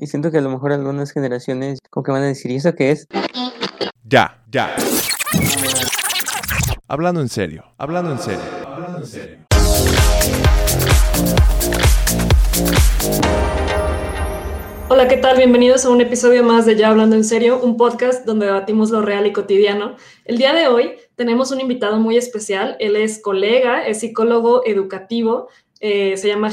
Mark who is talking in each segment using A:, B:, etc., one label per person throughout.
A: Y siento que a lo mejor algunas generaciones como que van a decir, ¿y eso qué es?
B: Ya, ya. Hablando en serio, hablando en serio, hablando en serio.
C: Hola, ¿qué tal? Bienvenidos a un episodio más de Ya Hablando en Serio, un podcast donde debatimos lo real y cotidiano. El día de hoy tenemos un invitado muy especial. Él es colega, es psicólogo educativo, eh, se llama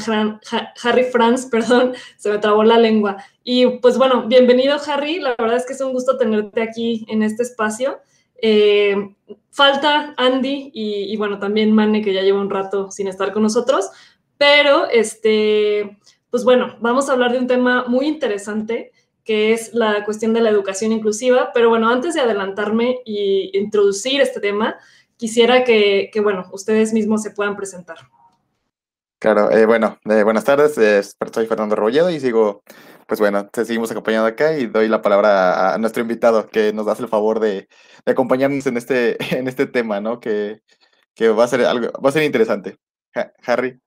C: Harry Franz, perdón, se me trabó la lengua. Y pues bueno, bienvenido Harry, la verdad es que es un gusto tenerte aquí en este espacio. Eh, falta Andy y, y, bueno, también Mane, que ya lleva un rato sin estar con nosotros, pero este, pues bueno, vamos a hablar de un tema muy interesante que es la cuestión de la educación inclusiva, pero bueno, antes de adelantarme y introducir este tema, quisiera que, que bueno, ustedes mismos se puedan presentar.
D: Claro, eh, bueno, eh, buenas tardes, eh, soy Fernando Rebolledo y sigo, pues bueno, te seguimos acompañando acá y doy la palabra a, nuestro invitado que nos hace el favor de, acompañarnos en este, en este tema, ¿no? Que, que va a ser algo, va a ser interesante. Ha, Harry.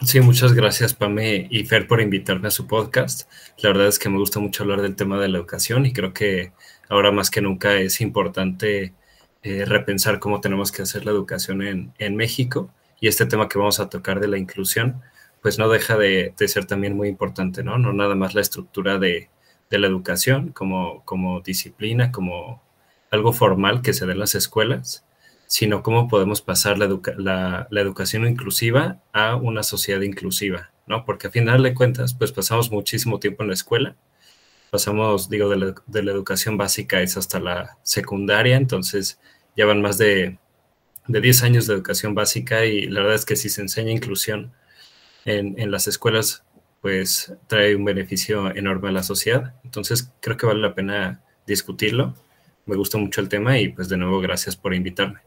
E: Sí, muchas gracias Pame y Fer por invitarme a su podcast. La verdad es que me gusta mucho hablar del tema de la educación y creo que ahora más que nunca es importante eh, repensar cómo tenemos que hacer la educación en, en México y este tema que vamos a tocar de la inclusión, pues no deja de, de ser también muy importante, ¿no? No nada más la estructura de, de la educación como, como, disciplina, como algo formal que se da en las escuelas, sino cómo podemos pasar la, educa la, la, educación inclusiva a una sociedad inclusiva, ¿no? Porque a final de cuentas, pues pasamos muchísimo tiempo en la escuela, pasamos, digo, de la, de la educación básica es hasta la secundaria, entonces ya van más de de 10 años de educación básica y la verdad es que si se enseña inclusión en, en, las escuelas, pues trae un beneficio enorme a la sociedad. Entonces creo que vale la pena discutirlo. Me gustó mucho el tema y pues de nuevo gracias por invitarme.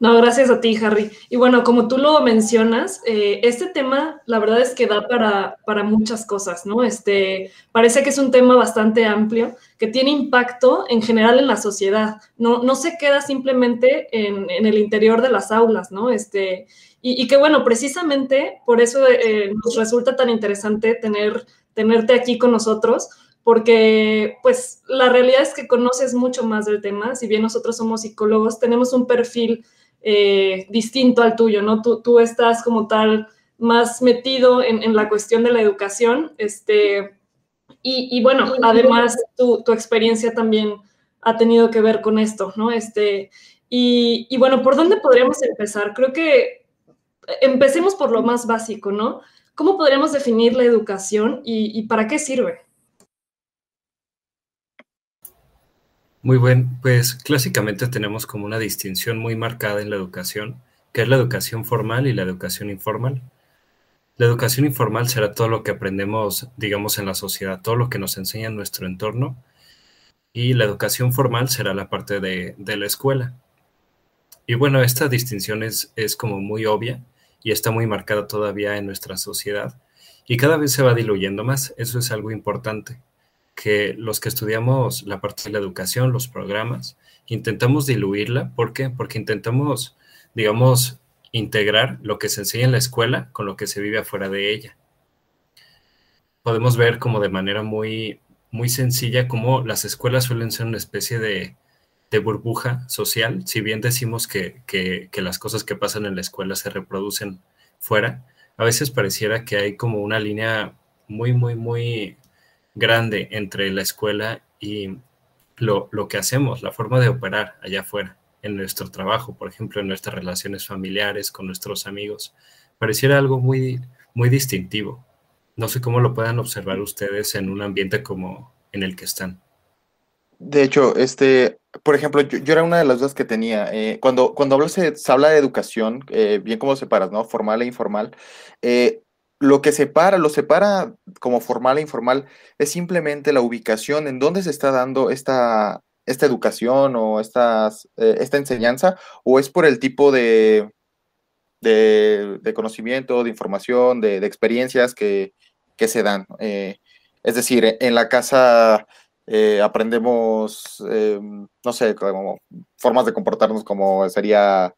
C: No, gracias a ti, Harry. Y bueno, como tú lo mencionas, eh, este tema, la verdad es que da para, para muchas cosas, ¿no? Este, parece que es un tema bastante amplio, que tiene impacto en general en la sociedad. No, no se queda simplemente en, en el interior de las aulas, ¿no? Este, y, y que bueno, precisamente por eso eh, nos resulta tan interesante tener, tenerte aquí con nosotros, porque pues la realidad es que conoces mucho más del tema, si bien nosotros somos psicólogos, tenemos un perfil eh, distinto al tuyo, ¿no? Tú, tú, estás como tal más metido en, en la cuestión de la educación, este, y, y bueno, además tu, tu, experiencia también ha tenido que ver con esto, ¿no? Este, y, y bueno, ¿por dónde podríamos empezar? Creo que empecemos por lo más básico, ¿no? ¿Cómo podríamos definir la educación y, y para qué sirve?
E: Muy bien, pues clásicamente tenemos como una distinción muy marcada en la educación, que es la educación formal y la educación informal. La educación informal será todo lo que aprendemos, digamos, en la sociedad, todo lo que nos enseña en nuestro entorno, y la educación formal será la parte de, la escuela. Y bueno, esta distinción es como muy obvia y está muy marcada todavía en nuestra sociedad, y cada vez se va diluyendo más, eso es algo importante que los que estudiamos la parte de la educación, los programas, intentamos diluirla. ¿Por qué? Porque intentamos, digamos, integrar lo que se enseña en la escuela con lo que se vive afuera de ella. Podemos ver como de manera muy, muy sencilla cómo las escuelas suelen ser una especie de, de burbuja social. Si bien decimos que, que, que las cosas que pasan en la escuela se reproducen fuera, a veces pareciera que hay como una línea muy, muy, muy grande entre la escuela y lo, lo, que hacemos, la forma de operar allá afuera, en nuestro trabajo, por ejemplo, en nuestras relaciones familiares, con nuestros amigos. Pareciera algo muy, muy distintivo. No sé cómo lo puedan observar ustedes en un ambiente como en el que están.
D: De hecho, este, por ejemplo, yo, era una de las dudas que tenía. Eh, cuando, cuando hablo, se, se, habla de educación, eh, bien como separas, ¿no? Formal e informal. Eh, lo que separa, lo separa como formal e informal es simplemente la ubicación en donde se está dando esta, esta educación o estas, eh, esta enseñanza, o es por el tipo de, de, conocimiento, de información, de, experiencias que, se dan. Eh, es decir, en la casa eh, aprendemos, no sé, como formas de comportarnos como sería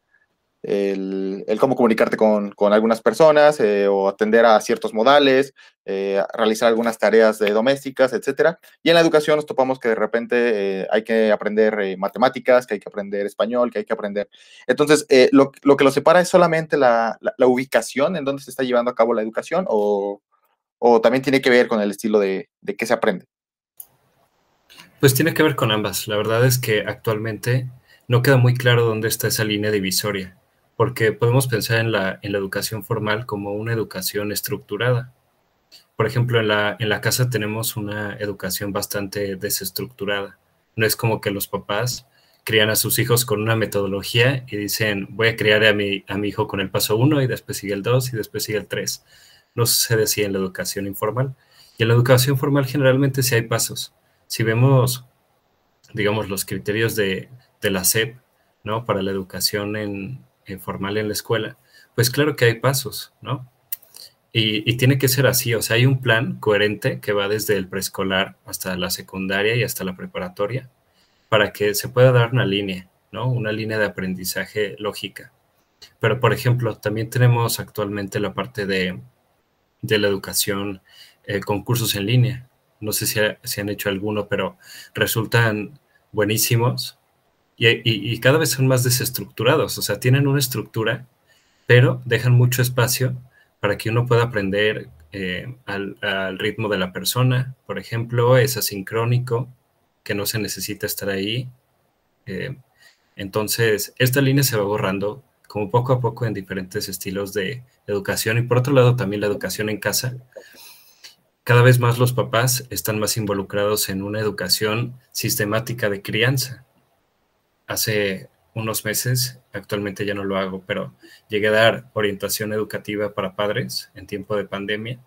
D: el, cómo comunicarte con, algunas personas eh, o atender a ciertos modales, eh, realizar algunas tareas domésticas, etcétera. Y en la educación nos topamos que de repente eh, hay que aprender matemáticas, que hay que aprender español, que hay que aprender. Entonces, lo, que lo separa es solamente la, ubicación en donde se está llevando a cabo la educación o, también tiene que ver con el estilo de, de qué se aprende.
E: Pues tiene que ver con ambas. La verdad es que actualmente no queda muy claro dónde está esa línea divisoria porque podemos pensar en la, en la educación formal como una educación estructurada. Por ejemplo, en la, en la casa tenemos una educación bastante desestructurada. No es como que los papás crían a sus hijos con una metodología y dicen, voy a criar a mi, a mi hijo con el paso 1 y después sigue el 2 y después sigue el 3. No sucede así en la educación informal. Y en la educación formal generalmente sí hay pasos. Si vemos, digamos, los criterios de, de la SEP, ¿no? Para la educación en, formal en la escuela, pues claro que hay pasos, ¿no? Y, tiene que ser así, o sea, hay un plan coherente que va desde el preescolar hasta la secundaria y hasta la preparatoria para que se pueda dar una línea, ¿no? Una línea de aprendizaje lógica. Pero, por ejemplo, también tenemos actualmente la parte de, la educación eh, con cursos en línea. No sé si, si han hecho alguno, pero resultan buenísimos y, cada vez son más desestructurados, o sea, tienen una estructura, pero dejan mucho espacio para que uno pueda aprender eh, al, ritmo de la persona, por ejemplo, es asincrónico, que no se necesita estar ahí. Eh, entonces, esta línea se va borrando como poco a poco en diferentes estilos de educación y por otro lado también la educación en casa. Cada vez más los papás están más involucrados en una educación sistemática de crianza hace unos meses, actualmente ya no lo hago, pero llegué a dar orientación educativa para padres en tiempo de pandemia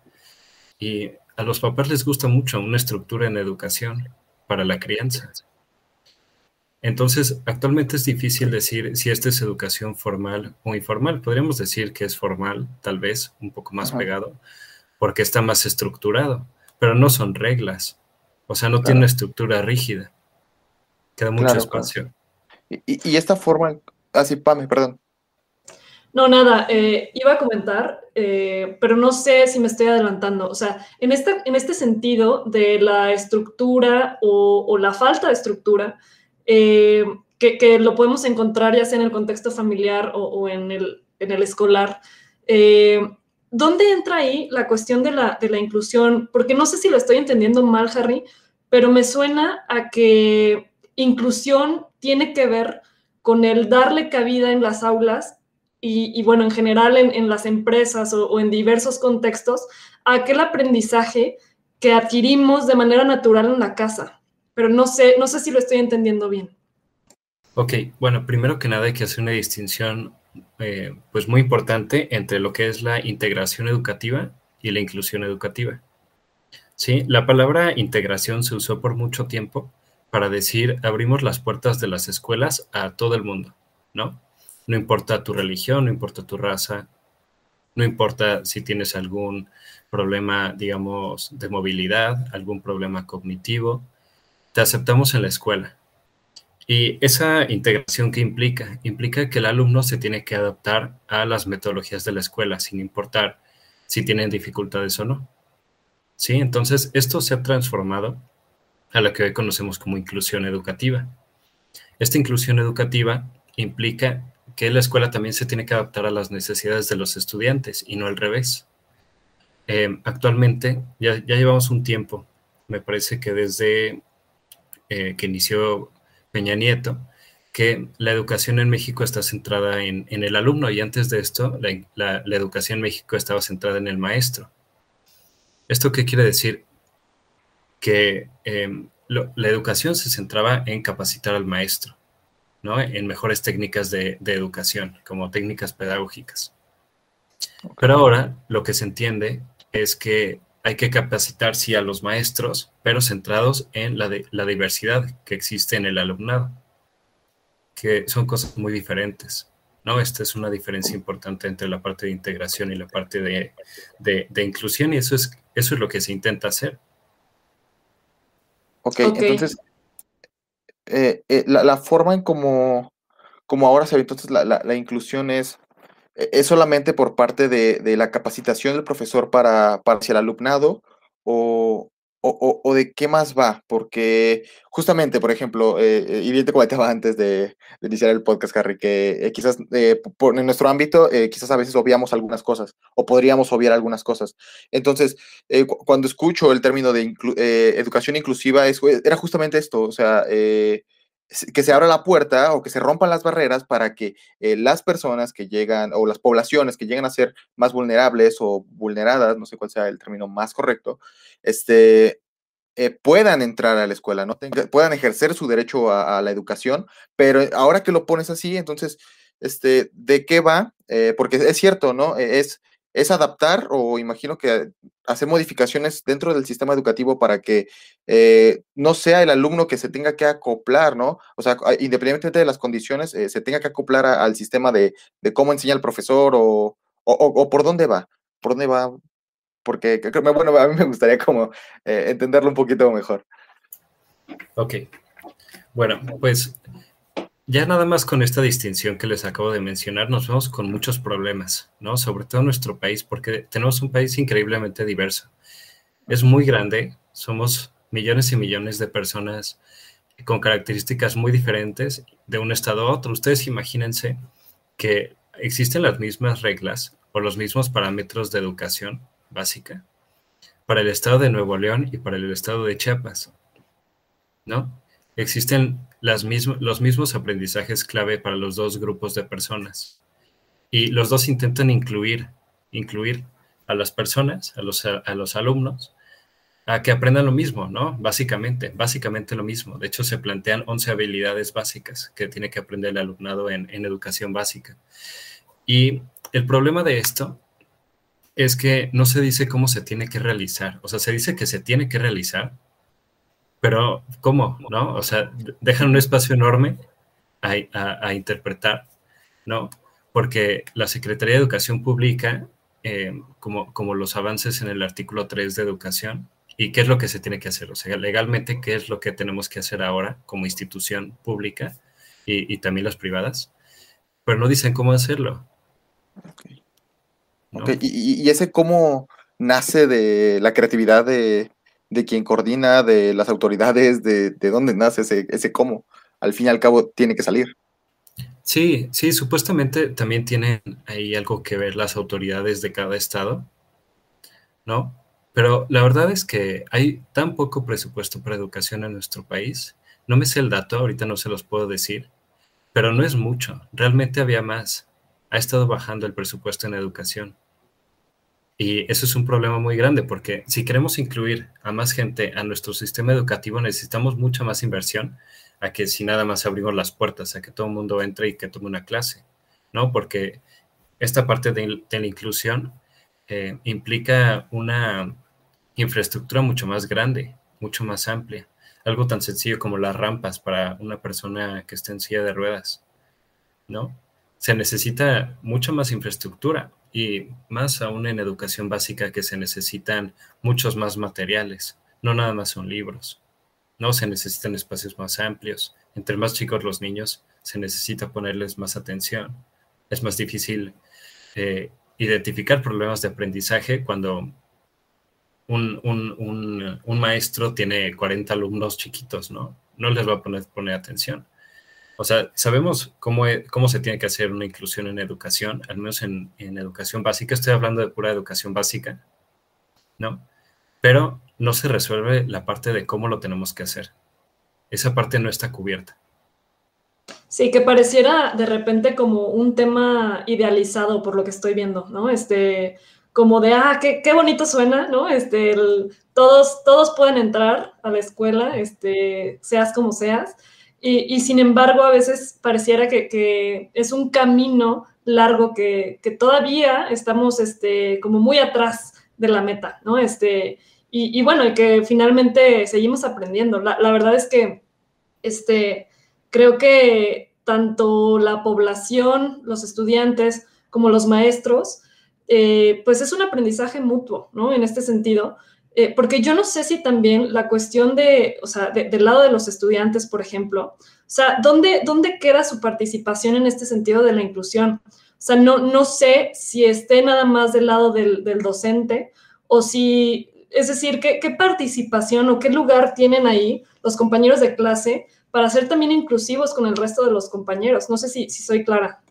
E: y a los papás les gusta mucho una estructura en educación para la crianza. Entonces, actualmente es difícil decir si esta es educación formal o informal. Podríamos decir que es formal, tal vez, un poco más pegado, porque está más estructurado, pero no son reglas. O sea, no tiene una estructura rígida. Queda mucho espacio.
D: Y, esta forma, así, ah, Pame, perdón.
C: No, nada, eh, iba a comentar, eh, pero no sé si me estoy adelantando. O sea, en este, en este sentido de la estructura o, la falta de estructura, eh, que, lo podemos encontrar ya sea en el contexto familiar o, en, el, en, el, escolar, ¿dónde entra ahí la cuestión de la, de la inclusión? Porque no sé si lo estoy entendiendo mal, Harry, pero me suena a que inclusión tiene que ver con el darle cabida en las aulas y, bueno, en general en, las empresas o, en diversos contextos, aquel aprendizaje que adquirimos de manera natural en la casa. Pero no sé, no sé si lo estoy entendiendo bien.
E: Ok, bueno, primero que nada hay que hacer una distinción eh, pues muy importante entre lo que es la integración educativa y la inclusión educativa. Sí, la palabra integración se usó por mucho tiempo para decir abrimos las puertas de las escuelas a todo el mundo, ¿no? No importa tu religión, no importa tu raza, no importa si tienes algún problema, digamos, de movilidad, algún problema cognitivo, te aceptamos en la escuela. Y esa integración que implica, implica que el alumno se tiene que adaptar a las metodologías de la escuela, sin importar si tienen dificultades o no. Sí, entonces esto se ha transformado a lo que hoy conocemos como inclusión educativa. Esta inclusión educativa implica que la escuela también se tiene que adaptar a las necesidades de los estudiantes y no al revés. Eh, actualmente ya, llevamos un tiempo, me parece que desde eh, que inició Peña Nieto, que la educación en México está centrada en, el alumno y antes de esto la, educación en México estaba centrada en el maestro. ¿Esto qué quiere decir? Que em, la educación se centraba en capacitar al maestro, ¿no? En mejores técnicas de, educación, como técnicas pedagógicas. Pero ahora lo que se entiende es que hay que capacitar, sí, a los maestros, pero centrados en la, de, la diversidad que existe en el alumnado, que son cosas muy diferentes. ¿no? Esta es una diferencia importante entre la parte de integración y la parte de, de, inclusión, y eso es, eso es lo que se intenta hacer.
D: Ok, entonces, eh, eh, la, la, forma en como, como ahora se ve entonces la, la, la inclusión es ¿E-, ¿Es solamente por parte de, de la capacitación del profesor para, para hacia el alumnado o, o, o, de qué más va? Porque justamente, por ejemplo, eh, eh y bien te comentaba antes de, iniciar el podcast, Harry, que eh, quizás eh, en nuestro ámbito, quizás a veces obviamos algunas cosas o podríamos obviar algunas cosas. Entonces, cu cuando escucho el término de educación inclusiva, es, era justamente esto, o sea, que se abra la puerta o que se rompan las barreras para que eh, las personas que llegan o las poblaciones que llegan a ser más vulnerables o vulneradas, no sé cuál sea el término más correcto, este, eh, puedan entrar a la escuela, ¿no? Puedan ejercer su derecho a, a, la educación, pero ahora que lo pones así, entonces, este, ¿de qué va? Eh, porque es cierto, ¿no? E, es es adaptar o imagino que hacer modificaciones dentro del sistema educativo para que eh, no sea el alumno que se tenga que acoplar, ¿no? O sea, independientemente de las condiciones, eh, se tenga que acoplar al sistema de, cómo enseña el profesor o, o, o, por dónde va, por dónde va, porque, bueno, a mí me gustaría como eh, entenderlo un poquito mejor.
E: Ok. Bueno, pues ya nada más con esta distinción que les acabo de mencionar, nos vemos con muchos problemas, ¿no? Sobre todo en nuestro país, porque tenemos un país increíblemente diverso. Es muy grande, somos millones y millones de personas con características muy diferentes de un estado a otro. Ustedes imagínense que existen las mismas reglas o los mismos parámetros de educación básica para el estado de Nuevo León y para el estado de Chiapas, ¿no? Existen mismo, los mismos aprendizajes clave para los dos grupos de personas. Y los dos intentan incluir, incluir a las personas, a los, a los alumnos, a que aprendan lo mismo, ¿no? Básicamente, básicamente lo mismo. De hecho, se plantean 11 habilidades básicas que tiene que aprender el alumnado en, en educación básica. Y el problema de esto es que no se dice cómo se tiene que realizar. O sea, se dice que se tiene que realizar, pero, ¿cómo? ¿No? O sea, dejan un espacio enorme a, a, a interpretar, ¿no? Porque la Secretaría de Educación publica eh, como, como los avances en el artículo 3 de educación y qué es lo que se tiene que hacer. O sea, legalmente, qué es lo que tenemos que hacer ahora como institución pública y, y también las privadas, pero no dicen cómo hacerlo.
D: Okay. ¿no? Okay. ¿Y, ¿Y, ese cómo nace de la creatividad de, de quien coordina, de las autoridades, de, de dónde nace ese, ese cómo. Al fin y al cabo tiene que salir.
E: Sí, sí, supuestamente también tienen ahí algo que ver las autoridades de cada estado, ¿no? Pero la verdad es que hay tan poco presupuesto para educación en nuestro país. No me sé el dato, ahorita no se los puedo decir, pero no es mucho. Realmente había más. Ha estado bajando el presupuesto en educación. Y eso es un problema muy grande porque si queremos incluir a más gente a nuestro sistema educativo necesitamos mucha más inversión a que si nada más abrimos las puertas, a que todo el mundo entre y que tome una clase, ¿no? Porque esta parte de, la inclusión eh, implica una infraestructura mucho más grande, mucho más amplia. Algo tan sencillo como las rampas para una persona que esté en silla de ruedas, ¿no? Se necesita mucha más infraestructura y más aún en educación básica que se necesitan muchos más materiales, no nada más son libros, no se necesitan espacios más amplios, entre más chicos los niños se necesita ponerles más atención, es más difícil eh, identificar problemas de aprendizaje cuando un, un, un, un, maestro tiene 40 alumnos chiquitos, ¿no? No les va a poner, poner atención. O sea, sabemos cómo, es, cómo se tiene que hacer una inclusión en educación, al menos en, en, educación básica. Estoy hablando de pura educación básica, ¿no? Pero no se resuelve la parte de cómo lo tenemos que hacer. Esa parte no está cubierta.
C: Sí, que pareciera de repente como un tema idealizado por lo que estoy viendo, ¿no? Este, como de, ah, qué, qué bonito suena, ¿no? Este, el, todos, todos pueden entrar a la escuela, este, seas como seas y, sin embargo, a veces pareciera que, es un camino largo que, todavía estamos este, como muy atrás de la meta, ¿no? Este, y, y bueno, y que finalmente seguimos aprendiendo. La, la, verdad es que este, creo que tanto la población, los estudiantes, como los maestros, eh, pues es un aprendizaje mutuo, ¿no? En este sentido, eh, porque yo no sé si también la cuestión de, o sea, de, del lado de los estudiantes, por ejemplo, o sea, ¿dónde, ¿dónde queda su participación en este sentido de la inclusión? O sea, no, no sé si esté nada más del lado del, docente o si, es decir, ¿qué, ¿qué, participación o qué lugar tienen ahí los compañeros de clase para ser también inclusivos con el resto de los compañeros? No sé si, si soy clara.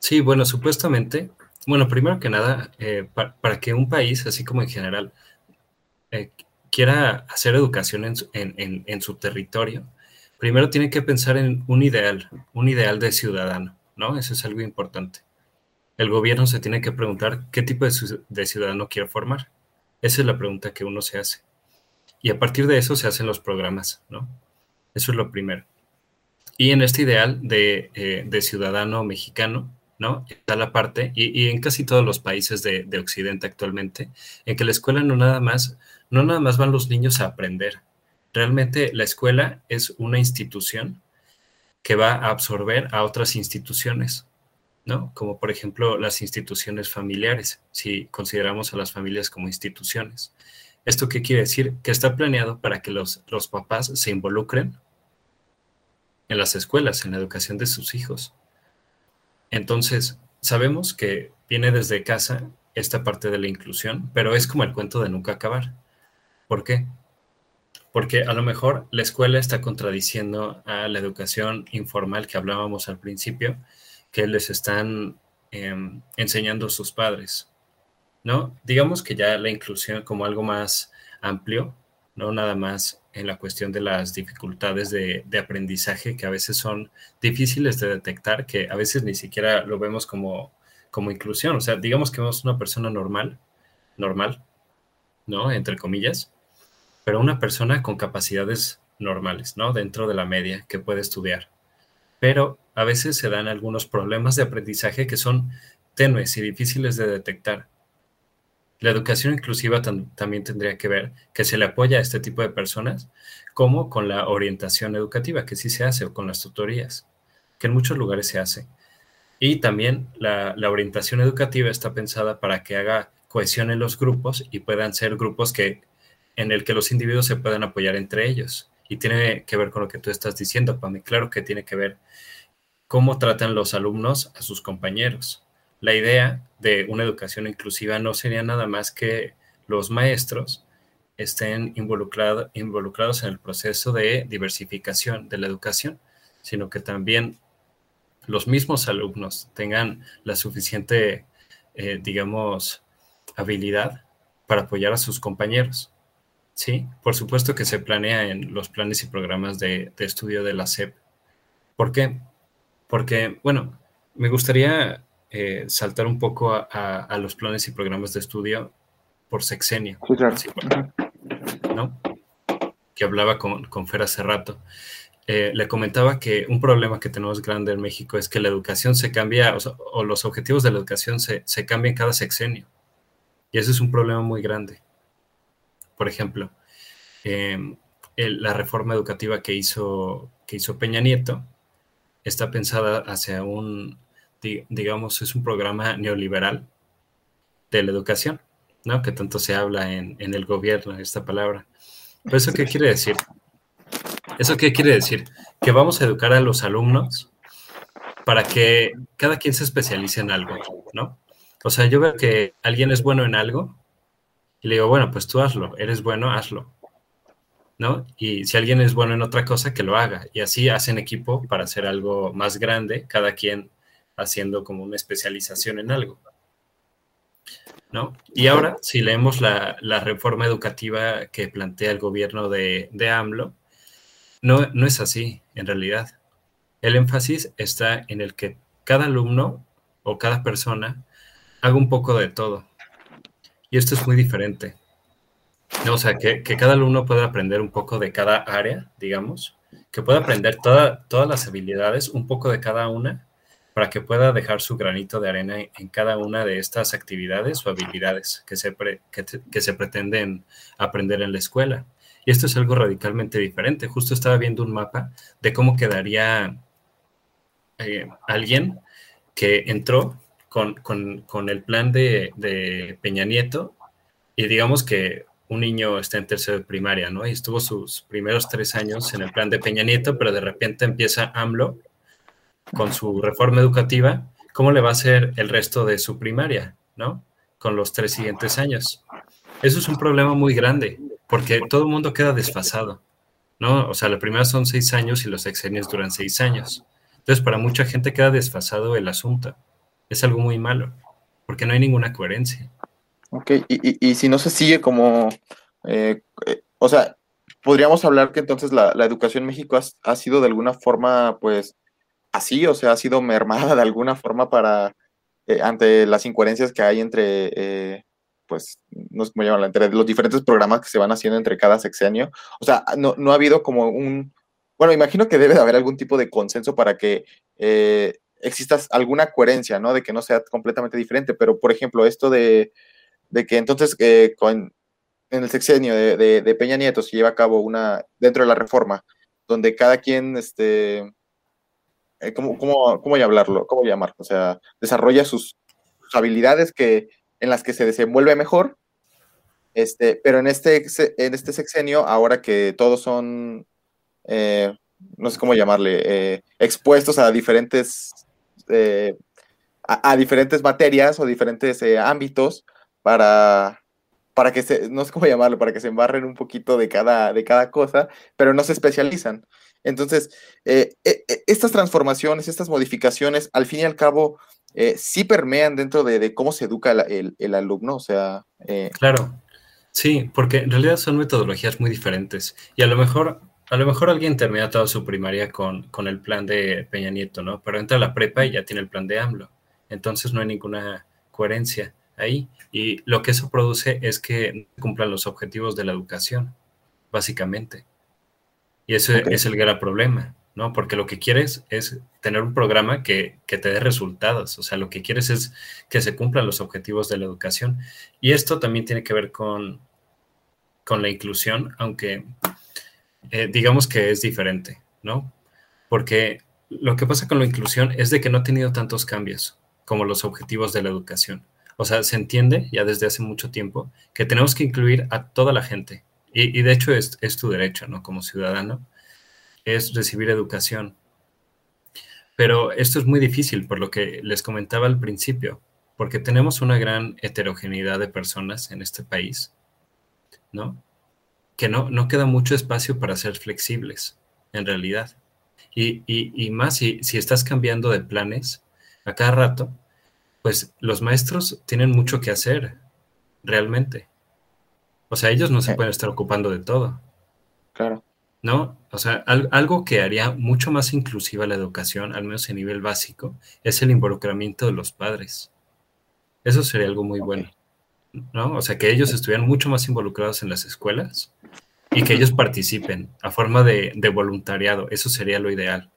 E: Sí, bueno, supuestamente, bueno, primero que nada, eh, para, que un país, así como en general, eh, quiera hacer educación en su, territorio, primero tiene que pensar en un ideal, un ideal de ciudadano, ¿no? Eso es algo importante. El gobierno se tiene que preguntar qué tipo de, ciudadano quiere formar. Esa es la pregunta que uno se hace. Y a partir de eso se hacen los programas, ¿no? Eso es lo primero. Y en este ideal de, eh, de ciudadano mexicano, ¿no? Está la parte, y, en casi todos los países de, de, Occidente actualmente, en que la escuela no nada más, no nada más van los niños a aprender, Realmente la escuela es una institución que va a absorber a otras instituciones, ¿no? Como por ejemplo las instituciones familiares, si consideramos a las familias como instituciones. ¿Esto qué quiere decir? Que está planeado para que los, los papás se involucren en las escuelas, en la educación de sus hijos. Entonces, sabemos que viene desde casa esta parte de la inclusión, pero es como el cuento de nunca acabar. ¿Por qué? porque a lo mejor la escuela está contradiciendo a la educación informal que hablábamos al principio, que les están eh, enseñando sus padres, ¿no? Digamos que ya la inclusión como algo más amplio, no nada más en la cuestión de las dificultades de, de, aprendizaje que a veces son difíciles de detectar, que a veces ni siquiera lo vemos como, como inclusión, o sea, digamos que vemos una persona normal, normal, ¿no? Entre comillas, pero una persona con capacidades normales, ¿no? Dentro de la media que puede estudiar. Pero a veces se dan algunos problemas de aprendizaje que son tenues y difíciles de detectar. La educación inclusiva también tendría que ver que se le apoya a este tipo de personas, como con la orientación educativa, que sí se hace, o con las tutorías, que en muchos lugares se hace. Y también la, orientación educativa está pensada para que haga cohesión en los grupos y puedan ser grupos que en el que los individuos se puedan apoyar entre ellos. Y tiene que ver con lo que tú estás diciendo, Pame. Claro que tiene que ver cómo tratan los alumnos a sus compañeros. La idea de una educación inclusiva no sería nada más que los maestros estén involucrado, involucrados en el proceso de diversificación de la educación, sino que también los mismos alumnos tengan la suficiente, eh, digamos, habilidad para apoyar a sus compañeros. Sí, por supuesto que se planea en los planes y programas de, de estudio de la SEP. ¿Por qué? Porque, bueno, me gustaría eh, saltar un poco a, a, a, los planes y programas de estudio por sexenio.
D: Sí, claro.
E: ¿no? Que hablaba con, con Fer hace rato. Eh, le comentaba que un problema que tenemos grande en México es que la educación se cambia, o, sea, o los objetivos de la educación se, se cambian cada sexenio. Y eso es un problema muy grande por ejemplo, eh, el, la reforma educativa que hizo, que hizo Peña Nieto está pensada hacia un, digamos, es un programa neoliberal de la educación, ¿no? Que tanto se habla en, en el gobierno, esta palabra. ¿Pero eso qué quiere decir? ¿Eso qué quiere decir? Que vamos a educar a los alumnos para que cada quien se especialice en algo, ¿no? O sea, yo veo que alguien es bueno en algo y le digo, bueno, pues tú hazlo, eres bueno, hazlo. ¿No? Y si alguien es bueno en otra cosa, que lo haga. Y así hacen equipo para hacer algo más grande, cada quien haciendo como una especialización en algo. ¿No? Y ahora, si leemos la, la reforma educativa que plantea el gobierno de, de AMLO, no, no es así, en realidad. El énfasis está en el que cada alumno o cada persona haga un poco de todo y esto es muy diferente. O sea, que, que, cada alumno pueda aprender un poco de cada área, digamos, que pueda aprender toda, todas las habilidades, un poco de cada una, para que pueda dejar su granito de arena en cada una de estas actividades o habilidades que se, que, se pretenden aprender en la escuela. Y esto es algo radicalmente diferente. Justo estaba viendo un mapa de cómo quedaría eh, alguien que entró con, el plan de, de, Peña Nieto y digamos que un niño está en tercero de primaria, ¿no? Y estuvo sus primeros tres años en el plan de Peña Nieto, pero de repente empieza AMLO con su reforma educativa, ¿cómo le va a ser el resto de su primaria, ¿no? Con los tres siguientes años. Eso es un problema muy grande, porque todo el mundo queda desfasado, ¿no? O sea, la primera son seis años y los sexenios duran seis años. Entonces, para mucha gente queda desfasado el asunto. Es algo muy malo, porque no hay ninguna coherencia.
D: Ok, y, si no se sigue como, eh, eh, o sea, podríamos hablar que entonces la, educación en México ha, sido de alguna forma, pues, así, o sea, ha sido mermada de alguna forma para, eh, ante las incoherencias que hay entre, eh, pues, no sé cómo llamarlo, entre los diferentes programas que se van haciendo entre cada sexenio. O sea, no, no ha habido como un, bueno, imagino que debe de haber algún tipo de consenso para que eh, exista alguna coherencia, ¿no? De que no sea completamente diferente, pero, por ejemplo, esto de, de que entonces con, en el sexenio de, de, de Peña Nieto se lleva a cabo una, dentro de la reforma, donde cada quien, este, eh, ¿cómo, cómo, cómo, hablarlo? ¿Cómo llamarlo? O sea, desarrolla sus, habilidades que, en las que se desenvuelve mejor, este, pero en este, en este sexenio, ahora que todos son, eh, no sé cómo llamarle, eh, expuestos a diferentes, a, diferentes materias o diferentes ámbitos para, para que se, no sé cómo llamarlo, para que se embarren un poquito de cada, de cada cosa, pero no se especializan. Entonces, eh, eh, eh, estas transformaciones, estas modificaciones, al fin y al cabo, sí permean dentro de, cómo se educa el, alumno, o sea...
E: Claro, sí, porque en realidad son metodologías muy diferentes y a lo mejor... A lo mejor alguien termina toda su primaria con, con el plan de Peña Nieto, ¿no? Pero entra a la prepa y ya tiene el plan de AMLO. Entonces no hay ninguna coherencia ahí. Y lo que eso produce es que cumplan los objetivos de la educación, básicamente. Y ese es el gran problema, ¿no? Porque lo que quieres es tener un programa que, te dé resultados, o sea, lo que quieres es que se cumplan los objetivos de la educación. Y esto también tiene que ver con, con la inclusión, aunque eh, digamos que es diferente, ¿no? Porque lo que pasa con la inclusión es de que no ha tenido tantos cambios como los objetivos de la educación. O sea, se entiende ya desde hace mucho tiempo que tenemos que incluir a toda la gente, y, de hecho es, tu derecho, ¿no? Como ciudadano, es recibir educación. Pero esto es muy difícil, por lo que les comentaba al principio, porque tenemos una gran heterogeneidad de personas en este país, ¿no? Que no, no queda mucho espacio para ser flexibles, en realidad. Y, y, más si, si estás cambiando de planes a cada rato, pues los maestros tienen mucho que hacer, realmente. O sea, ellos no se pueden estar ocupando de todo.
D: Claro.
E: ¿No? O sea, algo que haría mucho más inclusiva la educación, al menos a nivel básico, es el involucramiento de los padres. Eso sería algo muy bueno. ¿No? O sea, que ellos estuvieran mucho más involucrados en las escuelas y que ellos participen a forma de, voluntariado. Eso sería lo ideal.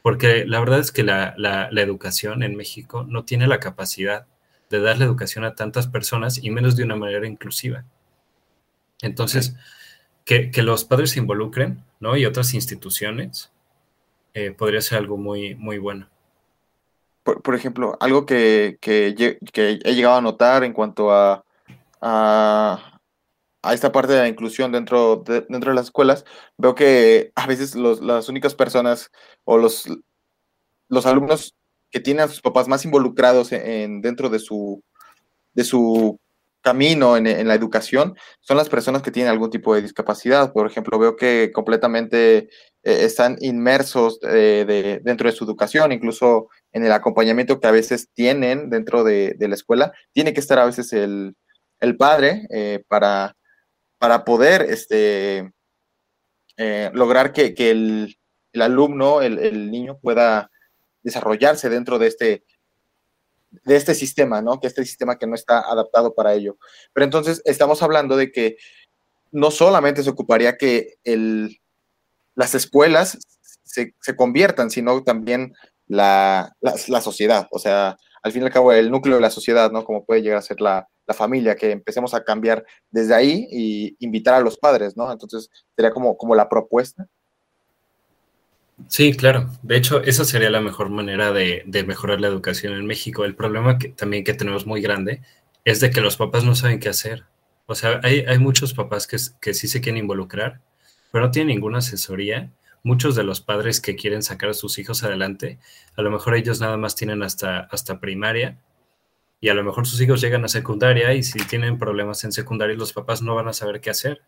E: Porque la verdad es que la, la educación en México no tiene la capacidad de darle educación a tantas personas y menos de una manera inclusiva. Entonces, que, los padres se involucren, ¿no? Y otras instituciones, eh, podría ser algo muy, muy bueno.
D: Por, ejemplo, algo que, he llegado a notar en cuanto a, a, esta parte de la inclusión dentro de, dentro de las escuelas, veo que a veces las únicas personas o los, los alumnos que tienen a sus papás más involucrados en, dentro de su, de su camino en, la educación son las personas que tienen algún tipo de discapacidad. Por ejemplo, veo que completamente eh, están inmersos eh, de, dentro de su educación, incluso en el acompañamiento que a veces tienen dentro de, la escuela. Tiene que estar a veces el, padre eh, para, para poder este, lograr que, el, alumno, el, el niño pueda desarrollarse dentro de este de este sistema, ¿no? Que este sistema que no está adaptado para ello. Pero entonces estamos hablando de que no solamente se ocuparía que el, las escuelas se, conviertan, sino también la, la, la sociedad, o sea, al fin y al cabo el núcleo de la sociedad, ¿no? Como puede llegar a ser la, la familia, que empecemos a cambiar desde ahí y invitar a los padres, ¿no? Entonces, sería como, como la propuesta.
E: Sí, claro. De hecho, esa sería la mejor manera de, de mejorar la educación en México. El problema que, también que tenemos muy grande es de que los papás no saben qué hacer. O sea, hay, hay muchos papás que, que sí se quieren involucrar, pero no tienen ninguna asesoría. Muchos de los padres que quieren sacar a sus hijos adelante, a lo mejor ellos nada más tienen hasta, hasta primaria y a lo mejor sus hijos llegan a secundaria y si tienen problemas en secundaria los papás no van a saber qué hacer.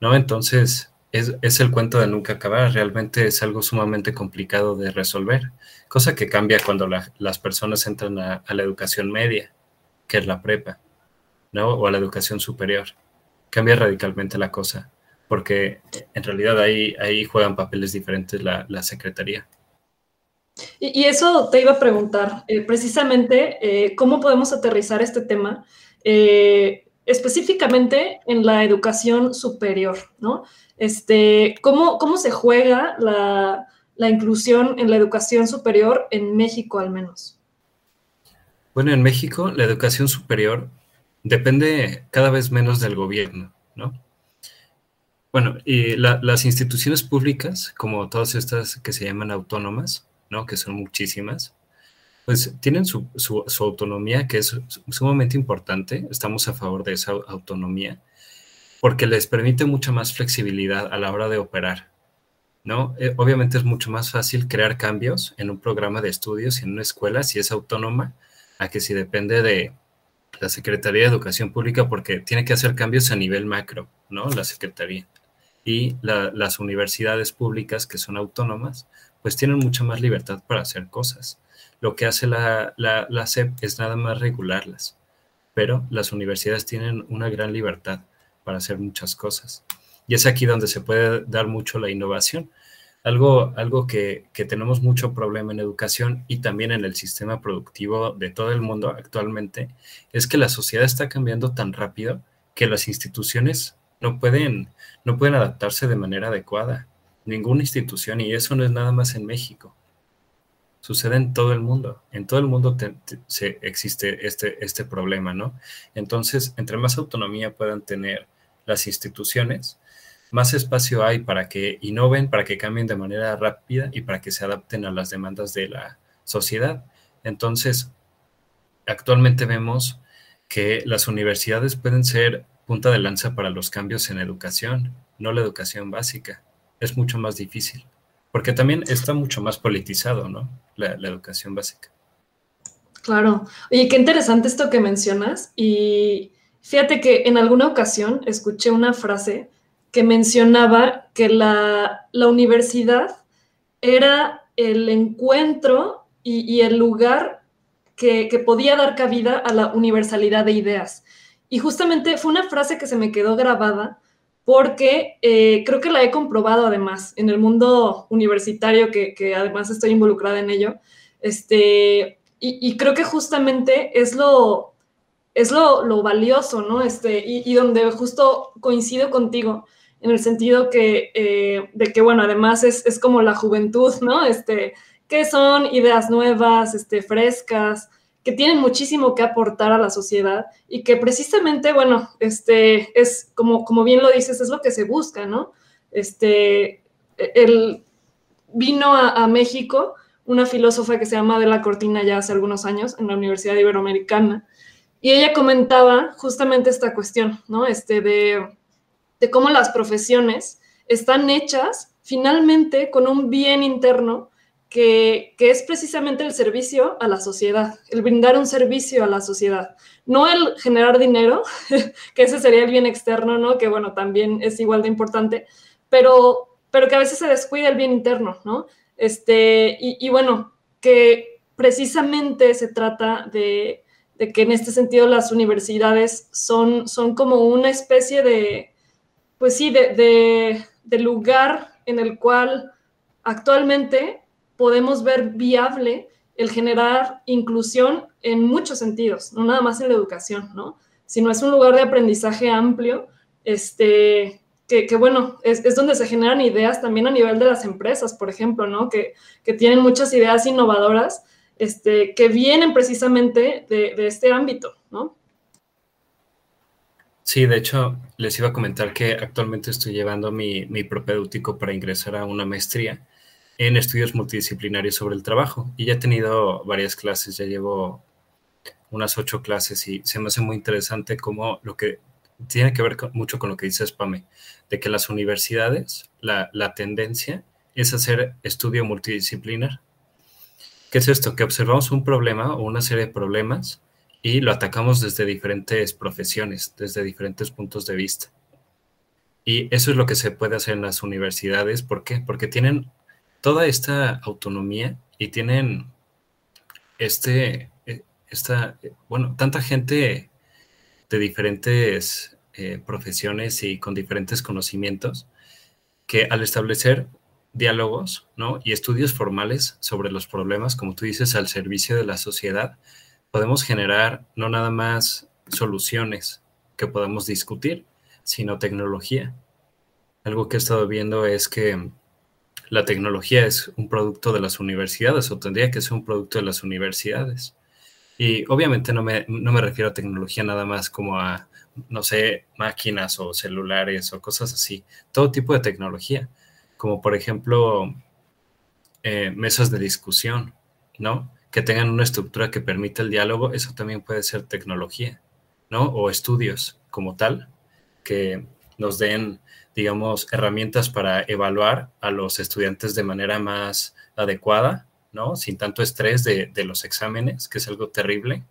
E: ¿No? Entonces, es, es, el cuento de nunca acabar, realmente es algo sumamente complicado de resolver, cosa que cambia cuando la, las personas entran a, la educación media, que es la prepa, ¿no? O a la educación superior. Cambia radicalmente la cosa, porque en realidad ahí, ahí juegan papeles diferentes la, la secretaría.
C: Y, y, eso te iba a preguntar, eh, precisamente, eh, ¿cómo podemos aterrizar este tema? Eh, específicamente en la educación superior, ¿no? Este, ¿cómo, ¿Cómo se juega la, la, inclusión en la educación superior en México al menos?
E: Bueno, en México la educación superior depende cada vez menos del gobierno, ¿no? Bueno, y la, las instituciones públicas, como todas estas que se llaman autónomas, ¿no? Que son muchísimas, pues tienen su, su, autonomía, que es sumamente importante. Estamos a favor de esa autonomía, porque les permite mucha más flexibilidad a la hora de operar. ¿no? Eh, obviamente es mucho más fácil crear cambios en un programa de estudios y en una escuela si es autónoma, a que si depende de la Secretaría de Educación Pública, porque tiene que hacer cambios a nivel macro, ¿no? La Secretaría. Y la, las universidades públicas que son autónomas, pues tienen mucha más libertad para hacer cosas lo que hace la, la, la, SEP es nada más regularlas, pero las universidades tienen una gran libertad para hacer muchas cosas. Y es aquí donde se puede dar mucho la innovación. Algo, algo que, que tenemos mucho problema en educación y también en el sistema productivo de todo el mundo actualmente es que la sociedad está cambiando tan rápido que las instituciones no pueden, no pueden adaptarse de manera adecuada. Ninguna institución, y eso no es nada más en México sucede en todo el mundo. En todo el mundo se, existe este, este problema, ¿no? Entonces, entre más autonomía puedan tener las instituciones, más espacio hay para que innoven, para que cambien de manera rápida y para que se adapten a las demandas de la sociedad. Entonces, actualmente vemos que las universidades pueden ser punta de lanza para los cambios en educación, no la educación básica. Es mucho más difícil. Porque también está mucho más politizado, ¿no? La, educación básica.
C: Claro. Oye, qué interesante esto que mencionas. Y fíjate que en alguna ocasión escuché una frase que mencionaba que la, la universidad era el encuentro y, y el lugar que, que podía dar cabida a la universalidad de ideas. Y justamente fue una frase que se me quedó grabada porque eh, creo que la he comprobado además en el mundo universitario, que, además estoy involucrada en ello, este, y, creo que justamente es lo, es lo, lo valioso, ¿no? Este, y, y, donde justo coincido contigo, en el sentido que, eh, de que, bueno, además es, es, como la juventud, ¿no? Este, que son ideas nuevas, este, frescas, que tienen muchísimo que aportar a la sociedad y que precisamente, bueno, este, es como, como bien lo dices, es lo que se busca, ¿no? Este, el, vino a, México una filósofa que se llama De la Cortina ya hace algunos años en la Universidad Iberoamericana y ella comentaba justamente esta cuestión, ¿no? Este, de, de cómo las profesiones están hechas finalmente con un bien interno que, que, es precisamente el servicio a la sociedad, el brindar un servicio a la sociedad, no el generar dinero, que ese sería el bien externo, ¿no? Que bueno, también es igual de importante, pero, pero que a veces se descuida el bien interno, ¿no? Este, y, y bueno, que precisamente se trata de, de, que en este sentido las universidades son, son como una especie de, pues sí, de, de, de lugar en el cual actualmente podemos ver viable el generar inclusión en muchos sentidos, no nada más en la educación, ¿no? Sino es un lugar de aprendizaje amplio, este, que, bueno, es, es, donde se generan ideas también a nivel de las empresas, por ejemplo, ¿no? Que, que tienen muchas ideas innovadoras este, que vienen precisamente de, de este ámbito, ¿no?
E: Sí, de hecho, les iba a comentar que actualmente estoy llevando mi, mi propedéutico para ingresar a una maestría en estudios multidisciplinarios sobre el trabajo. Y ya he tenido varias clases, ya llevo unas ocho clases y se me hace muy interesante cómo lo que tiene que ver mucho con lo que dice Spame, de que las universidades, la, la tendencia es hacer estudio multidisciplinar. ¿Qué es esto? Que observamos un problema o una serie de problemas y lo atacamos desde diferentes profesiones, desde diferentes puntos de vista. Y eso es lo que se puede hacer en las universidades. ¿Por qué? Porque tienen toda esta autonomía y tienen este, eh, esta, eh, bueno, tanta gente de diferentes eh, profesiones y con diferentes conocimientos que al establecer diálogos ¿no? y estudios formales sobre los problemas, como tú dices, al servicio de la sociedad, podemos generar no nada más soluciones que podamos discutir, sino tecnología. Algo que he estado viendo es que la tecnología es un producto de las universidades o tendría que ser un producto de las universidades. Y obviamente no me, no me refiero a tecnología nada más como a, no sé, máquinas o celulares o cosas así. Todo tipo de tecnología, como por ejemplo eh, mesas de discusión, ¿no? que tengan una estructura que permita el diálogo, eso también puede ser tecnología, ¿no? O estudios como tal, que nos den, digamos, herramientas para evaluar a los estudiantes de manera más adecuada, ¿no? Sin tanto estrés de, los exámenes, que es algo terrible,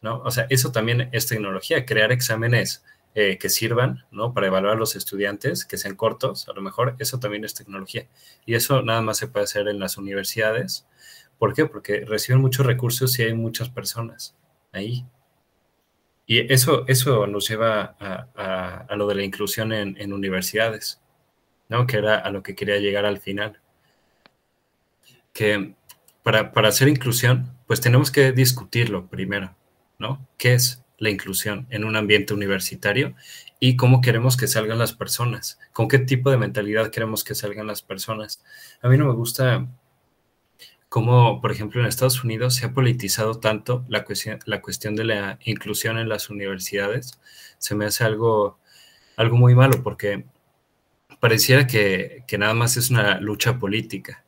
E: ¿no? O sea, eso también es tecnología, crear exámenes eh, que sirvan, ¿no? Para evaluar a los estudiantes, que sean cortos, a lo mejor, eso también es tecnología. Y eso nada más se puede hacer en las universidades, ¿Por qué? Porque reciben muchos recursos y hay muchas personas ahí. Y eso, eso nos lleva a, lo de la inclusión en, universidades, ¿no? Que era a lo que quería llegar al final. Que para, para hacer inclusión, pues tenemos que discutirlo primero, ¿no? ¿Qué es la inclusión en un ambiente universitario y cómo queremos que salgan las personas? ¿Con qué tipo de mentalidad queremos que salgan las personas? A mí no me gusta como, por ejemplo, en Estados Unidos se ha politizado tanto la cuestión, la cuestión de la inclusión en las universidades, se me hace algo, algo muy malo porque pareciera que, nada más es una lucha política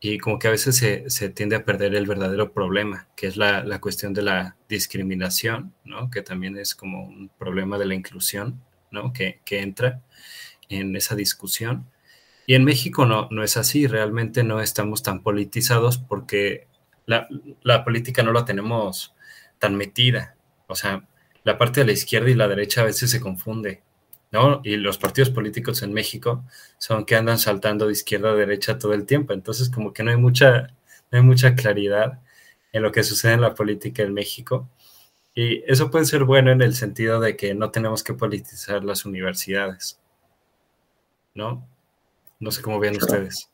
E: y como que a veces se, tiende a perder el verdadero problema, que es la, cuestión de la discriminación, ¿no? que también es como un problema de la inclusión ¿no? que entra en esa discusión. Y en México no, no es así, realmente no estamos tan politizados porque la, política no la tenemos tan metida. O sea, la parte de la izquierda y la derecha a veces se confunde, ¿no? Y los partidos políticos en México son que andan saltando de izquierda a derecha todo el tiempo. Entonces, como que no hay mucha, no hay mucha claridad en lo que sucede en la política en México. Y eso puede ser bueno en el sentido de que no tenemos que politizar las universidades, ¿no? No sé cómo ven ustedes.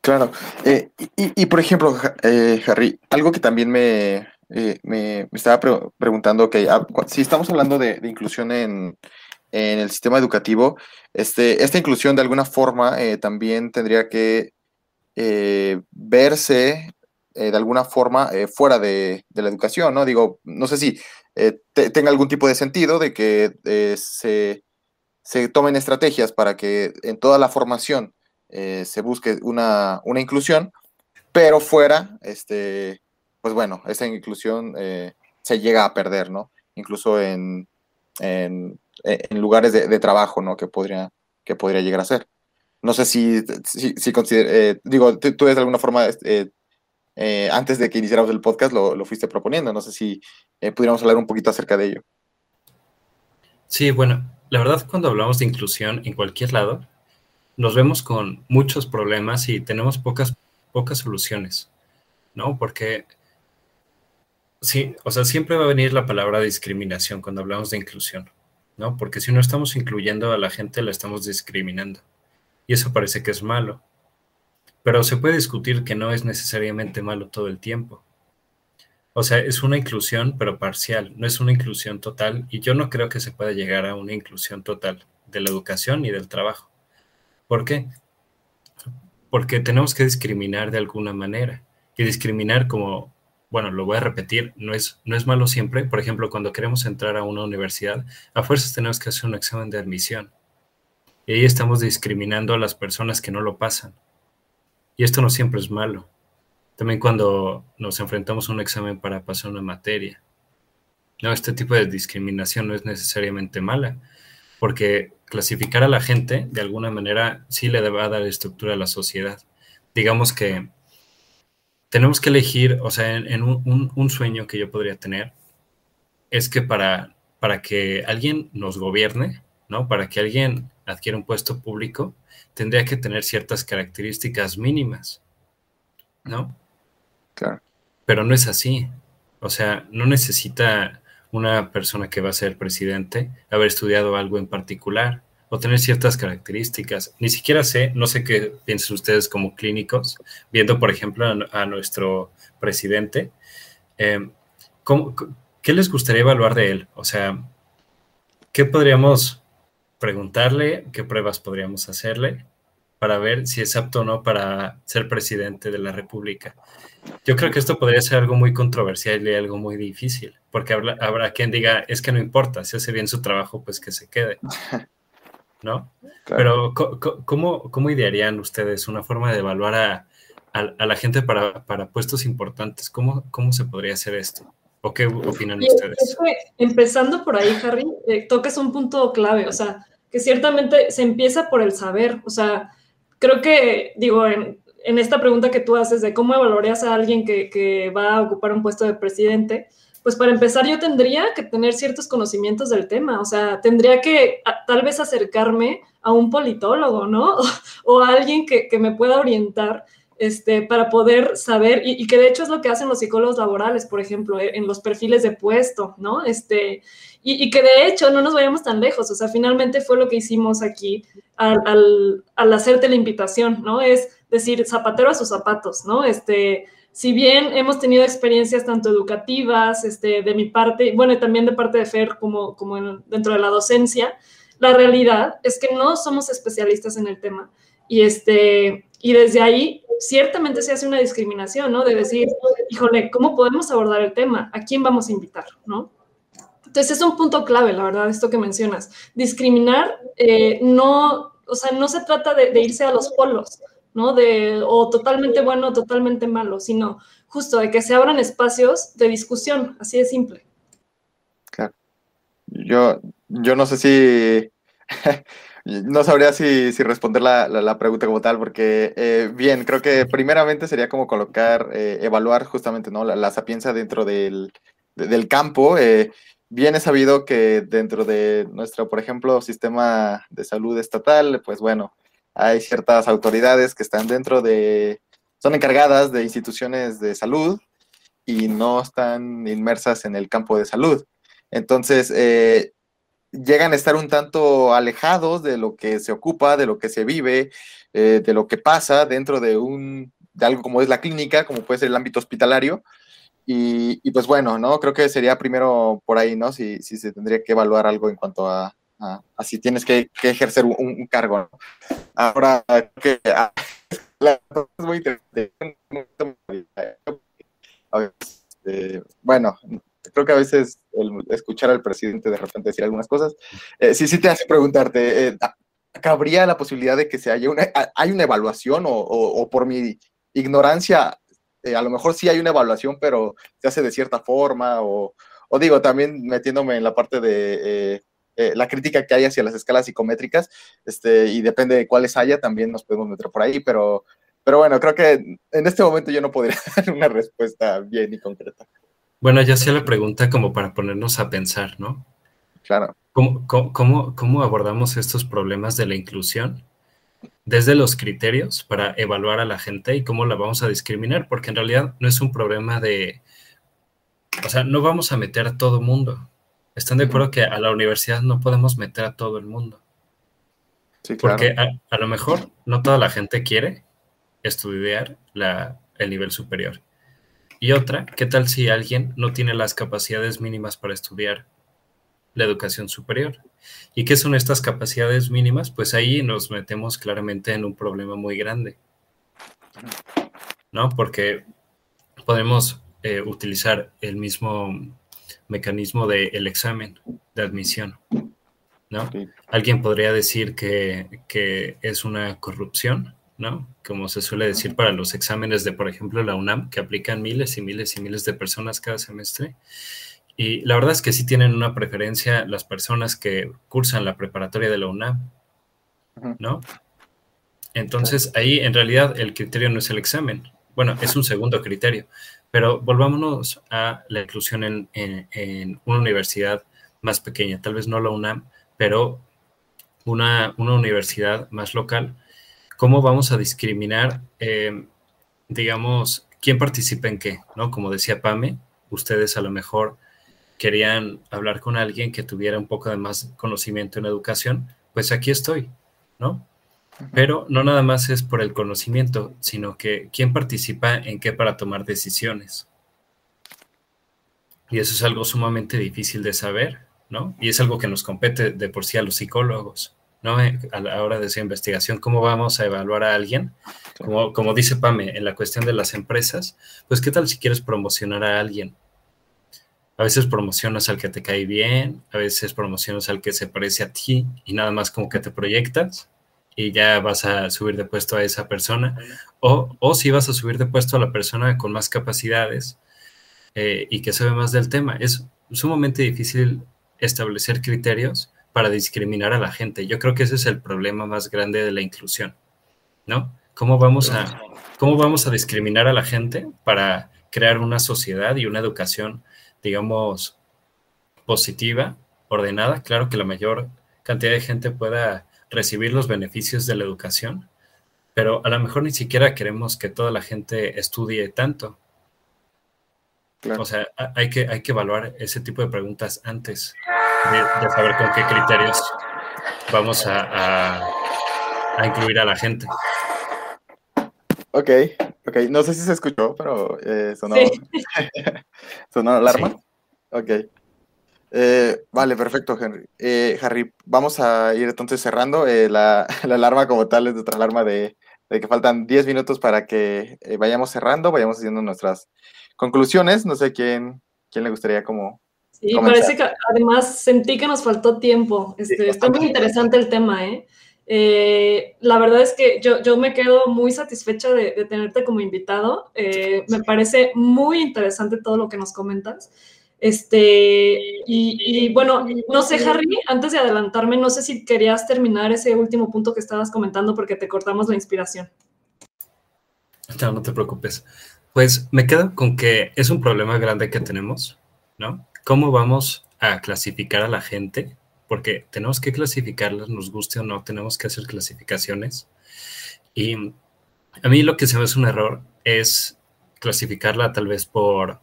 D: Claro. Eh, y, por ejemplo, eh, Harry, algo que también me, eh, me, estaba preguntando, que ah, si estamos hablando de, inclusión en, el sistema educativo, este, esta inclusión de alguna forma también tendría que verse de alguna forma fuera de, la educación, ¿no? Digo, no sé si tenga algún tipo de sentido de que se se tomen estrategias para que en toda la formación eh, se busque una, inclusión, pero fuera, este, pues bueno, esa inclusión eh, se llega a perder, ¿no? Incluso en, en, lugares de, trabajo, ¿no? Que podría, que podría llegar a ser. No sé si, si, eh, digo, tú, de alguna forma, este, antes de que iniciáramos el podcast, lo, lo fuiste proponiendo. No sé si pudiéramos hablar un poquito acerca de ello.
E: Sí, bueno, la verdad cuando hablamos de inclusión en cualquier lado, nos vemos con muchos problemas y tenemos pocas, pocas soluciones, ¿no? Porque sí, o sea, siempre va a venir la palabra discriminación cuando hablamos de inclusión, ¿no? Porque si no estamos incluyendo a la gente, la estamos discriminando. Y eso parece que es malo. Pero se puede discutir que no es necesariamente malo todo el tiempo. O sea, es una inclusión, pero parcial, no es una inclusión total. Y yo no creo que se pueda llegar a una inclusión total de la educación y del trabajo. ¿Por qué? Porque tenemos que discriminar de alguna manera. Y discriminar como, bueno, lo voy a repetir, no es, no es malo siempre. Por ejemplo, cuando queremos entrar a una universidad, a fuerzas tenemos que hacer un examen de admisión. Y ahí estamos discriminando a las personas que no lo pasan. Y esto no siempre es malo. También cuando nos enfrentamos a un examen para pasar una materia. No, este tipo de discriminación no es necesariamente mala, porque clasificar a la gente de alguna manera sí le va a dar estructura a la sociedad. Digamos que tenemos que elegir, o sea, en, un, sueño que yo podría tener es que para, para que alguien nos gobierne, ¿no? Para que alguien adquiera un puesto público, tendría que tener ciertas características mínimas, ¿no? Pero no es así. O sea, no necesita una persona que va a ser presidente haber estudiado algo en particular o tener ciertas características. Ni siquiera sé, no sé qué piensan ustedes como clínicos, viendo, por ejemplo, a, nuestro presidente. Em, ¿Qué les gustaría evaluar de él? O sea, ¿qué podríamos preguntarle? ¿Qué pruebas podríamos hacerle para ver si es apto o no para ser presidente de la República? Yo creo que esto podría ser algo muy controversial y algo muy difícil, porque habrá, quien diga, es que no importa, si hace bien su trabajo, pues que se quede. ¿No? Pero ¿cómo, ¿cómo, idearían ustedes una forma de evaluar a, la gente para, puestos importantes? ¿Cómo, ¿Cómo se podría hacer esto? ¿O qué opinan ustedes?
C: empezando por ahí, Harry, eh, tocas un punto clave, o sea, que ciertamente se empieza por el saber, o sea, creo que, digo, en, esta pregunta que tú haces de cómo evaluarías a alguien que, va a ocupar un puesto de presidente, pues para empezar yo tendría que tener ciertos conocimientos del tema, o sea, tendría que tal vez acercarme a un politólogo, ¿no? O, a alguien que, me pueda orientar este, para poder saber, y, que de hecho es lo que hacen los psicólogos laborales, por ejemplo, eh, en los perfiles de puesto, ¿no? Este, y, que de hecho no nos vayamos tan lejos, o sea, finalmente fue lo que hicimos aquí al, al, hacerte la invitación, ¿no? Es decir, zapatero a sus zapatos, ¿no? Este, si bien hemos tenido experiencias tanto educativas, este, de mi parte, bueno, y también de parte de FER como, como dentro de la docencia, la realidad es que no somos especialistas en el tema. Y, este, y desde ahí, ciertamente se hace una discriminación, ¿no? De decir, híjole, ¿cómo podemos abordar el tema? ¿A quién vamos a invitar, ¿no? Entonces es un punto clave, la verdad, esto que mencionas. Discriminar eh, no, o sea, no se trata de, irse a los polos, ¿no? De, o totalmente bueno totalmente malo, sino justo de que se abran espacios de discusión, así de simple.
D: Claro. Yo, yo no sé si, no sabría si, responder la, pregunta como tal, porque eh, bien, creo que primeramente sería como colocar, eh, evaluar justamente, ¿no? La, sapiencia dentro del, del campo. Eh, bien es sabido que dentro de nuestro, por ejemplo, sistema de salud estatal, pues bueno, hay ciertas autoridades que están dentro de, son encargadas de instituciones de salud y no están inmersas en el campo de salud. Entonces, llegan a estar un tanto alejados de lo que se ocupa, de lo que se vive, eh, de lo que pasa dentro de un de algo como es la clínica, como puede ser el ámbito hospitalario. Y, pues bueno, ¿no? Creo que sería primero por ahí, ¿no? Si, si se tendría que evaluar algo en cuanto a, así tienes que, ejercer un, cargo. Ahora, que bueno, creo que a veces escuchar al presidente de repente decir algunas cosas, eh, sí, sí te hace preguntarte, eh, ¿cabría la posibilidad de que se haya una, hay una evaluación o, por mi ignorancia, eh, a lo mejor sí hay una evaluación, pero se hace de cierta forma o, o digo, también metiéndome en la parte de eh, la crítica que hay hacia las escalas psicométricas, este, y depende de cuáles haya, también nos podemos meter por ahí, pero, pero bueno, creo que en este momento yo no podría dar una respuesta bien y concreta.
E: Bueno, ya sea la pregunta como para ponernos a pensar, ¿no?
D: Claro.
E: ¿Cómo, cómo, cómo abordamos estos problemas de la inclusión? desde los criterios para evaluar a la gente y cómo la vamos a discriminar, porque en realidad no es un problema de, o sea, no vamos a meter a todo mundo, ¿Están de acuerdo que a la universidad no podemos meter a todo el mundo? Sí, claro. Porque a, lo mejor no toda la gente quiere estudiar la, el nivel superior. Y otra, ¿qué tal si alguien no tiene las capacidades mínimas para estudiar la educación superior? ¿Y qué son estas capacidades mínimas? Pues ahí nos metemos claramente en un problema muy grande, ¿no? Porque podemos eh, utilizar el mismo mecanismo del examen de admisión, ¿no? Alguien podría decir que, que es una corrupción, ¿no? Como se suele decir para los exámenes de, por ejemplo, la UNAM, que aplican miles y miles y miles de personas cada semestre. Y la verdad es que sí tienen una preferencia las personas que cursan la preparatoria de la UNAM, ¿no? Entonces ahí en realidad el criterio no es el examen, bueno, es un segundo criterio, pero volvámonos a la inclusión en, en, una universidad más pequeña, tal vez no la UNAM, pero una, una universidad más local cómo vamos a discriminar, eh, digamos, quién participa en qué, ¿no? Como decía Pame, ustedes a lo mejor querían hablar con alguien que tuviera un poco de más conocimiento en educación, pues aquí estoy, ¿no? Pero no nada más es por el conocimiento, sino que quién participa en qué para tomar decisiones. Y eso es algo sumamente difícil de saber, ¿no? Y es algo que nos compete de por sí a los psicólogos. ¿No? Eh, a la hora de esa investigación, cómo vamos a evaluar a alguien, como, dice Pame, en la cuestión de las empresas, pues qué tal si quieres promocionar a alguien. A veces promocionas al que te cae bien, a veces promocionas al que se parece a ti y nada más como que te proyectas y ya vas a subir de puesto a esa persona. O, o si vas a subir de puesto a la persona con más capacidades eh, y que sabe más del tema. Es sumamente difícil establecer criterios para discriminar a la gente. Yo creo que ese es el problema más grande de la inclusión, ¿no? ¿Cómo vamos a, cómo vamos a discriminar a la gente para crear una sociedad y una educación, digamos, positiva, ordenada? Claro que la mayor cantidad de gente pueda recibir los beneficios de la educación, pero a lo mejor ni siquiera queremos que toda la gente estudie tanto. O sea, hay que, hay que evaluar ese tipo de preguntas antes de, saber con qué criterios vamos a, a, incluir a la gente.
D: Ok, ok. No sé si se escuchó, pero eh, sonó, sonó alarma. Ok. Eh, vale, perfecto, Henry. Eh, Harry, vamos a ir entonces cerrando. Eh, la, la, alarma como tal es otra alarma de, de que faltan 10 minutos para que vayamos cerrando, vayamos haciendo nuestras conclusiones. No sé quién, quién le gustaría como
C: Sí, parece que además sentí que nos faltó tiempo. Este, está muy interesante el tema, ¿eh? ¿eh? la verdad es que yo, yo me quedo muy satisfecha de, tenerte como invitado. Eh, me parece muy interesante todo lo que nos comentas. Este, y, bueno, no sé, Harry, antes de adelantarme, no sé si querías terminar ese último punto que estabas comentando porque te cortamos la inspiración.
E: No, no te preocupes. Pues me quedo con que es un problema grande que tenemos, ¿no? ¿Cómo vamos a clasificar a la gente? Porque tenemos que clasificarlas, nos guste o no, tenemos que hacer clasificaciones. Y a mí lo que se me hace un error es clasificarla tal vez por,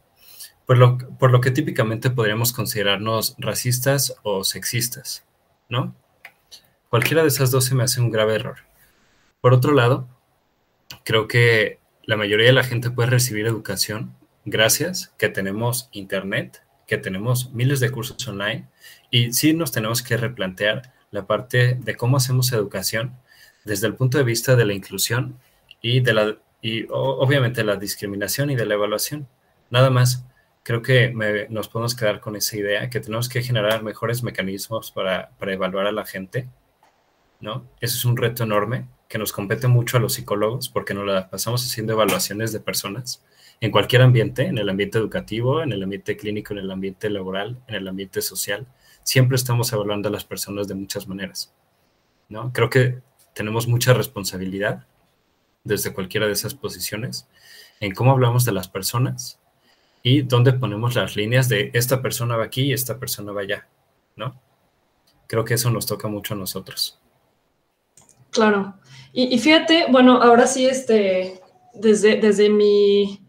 E: por, lo, por lo que típicamente podríamos considerarnos racistas o sexistas, ¿no? Cualquiera de esas dos se me hace un grave error. Por otro lado, creo que la mayoría de la gente puede recibir educación gracias que tenemos internet que tenemos miles de cursos online y sí nos tenemos que replantear la parte de cómo hacemos educación desde el punto de vista de la inclusión y de la y obviamente la discriminación y de la evaluación. Nada más, creo que nos podemos quedar con esa idea que tenemos que generar mejores mecanismos para, para evaluar a la gente, ¿no? Eso es un reto enorme que nos compete mucho a los psicólogos porque nos la pasamos haciendo evaluaciones de personas en cualquier ambiente, en el ambiente educativo, en el ambiente clínico, en el ambiente laboral, en el ambiente social, siempre estamos evaluando a las personas de muchas maneras. ¿no? Creo que tenemos mucha responsabilidad desde cualquiera de esas posiciones en cómo hablamos de las personas y dónde ponemos las líneas de esta persona va aquí y esta persona va allá, ¿no? Creo que eso nos toca mucho a nosotros.
C: Claro. Y, y fíjate, bueno, ahora sí, este, desde, desde mi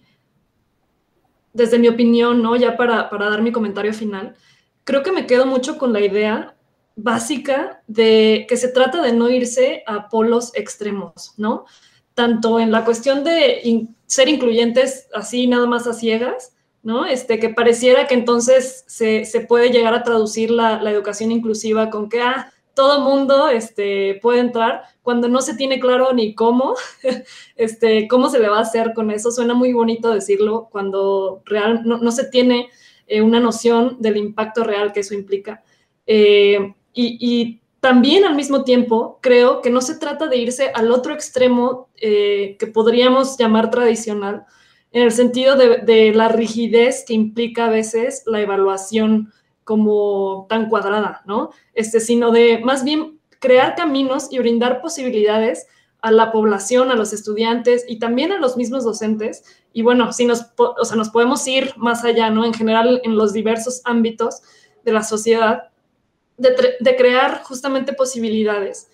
C: desde mi opinión, ¿no? Ya para, dar mi comentario final, creo que me quedo mucho con la idea básica de que se trata de no irse a polos extremos, ¿no? Tanto en la cuestión de ser incluyentes así nada más a ciegas, ¿no? Este, que pareciera que entonces se, puede llegar a traducir la, educación inclusiva con que, ah, todo mundo este, puede entrar, cuando no se tiene claro ni cómo, este, cómo se le va a hacer con eso. Suena muy bonito decirlo cuando real, no, se tiene eh, una noción del impacto real que eso implica. Eh, y, también al mismo tiempo creo que no se trata de irse al otro extremo eh, que podríamos llamar tradicional, en el sentido de, la rigidez que implica a veces la evaluación como tan cuadrada, ¿no? Este, sino de más bien crear caminos y brindar posibilidades a la población, a los estudiantes y también a los mismos docentes. Y bueno, si nos, o sea, nos podemos ir más allá, ¿no? En general, en los diversos ámbitos de la sociedad, de, crear justamente posibilidades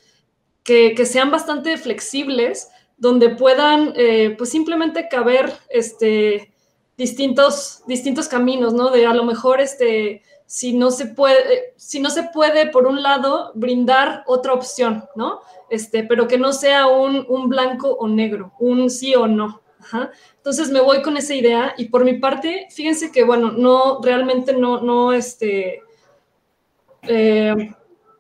C: que, que, sean bastante flexibles donde puedan eh, pues simplemente caber este, distintos, distintos caminos, ¿no? De a lo mejor este, si no se puede, si no se puede, por un lado, brindar otra opción, ¿no? Este, pero que no sea un, un blanco o negro, un sí o no. Entonces me voy con esa idea y por mi parte, fíjense que, bueno, no, realmente no, no, este, eh,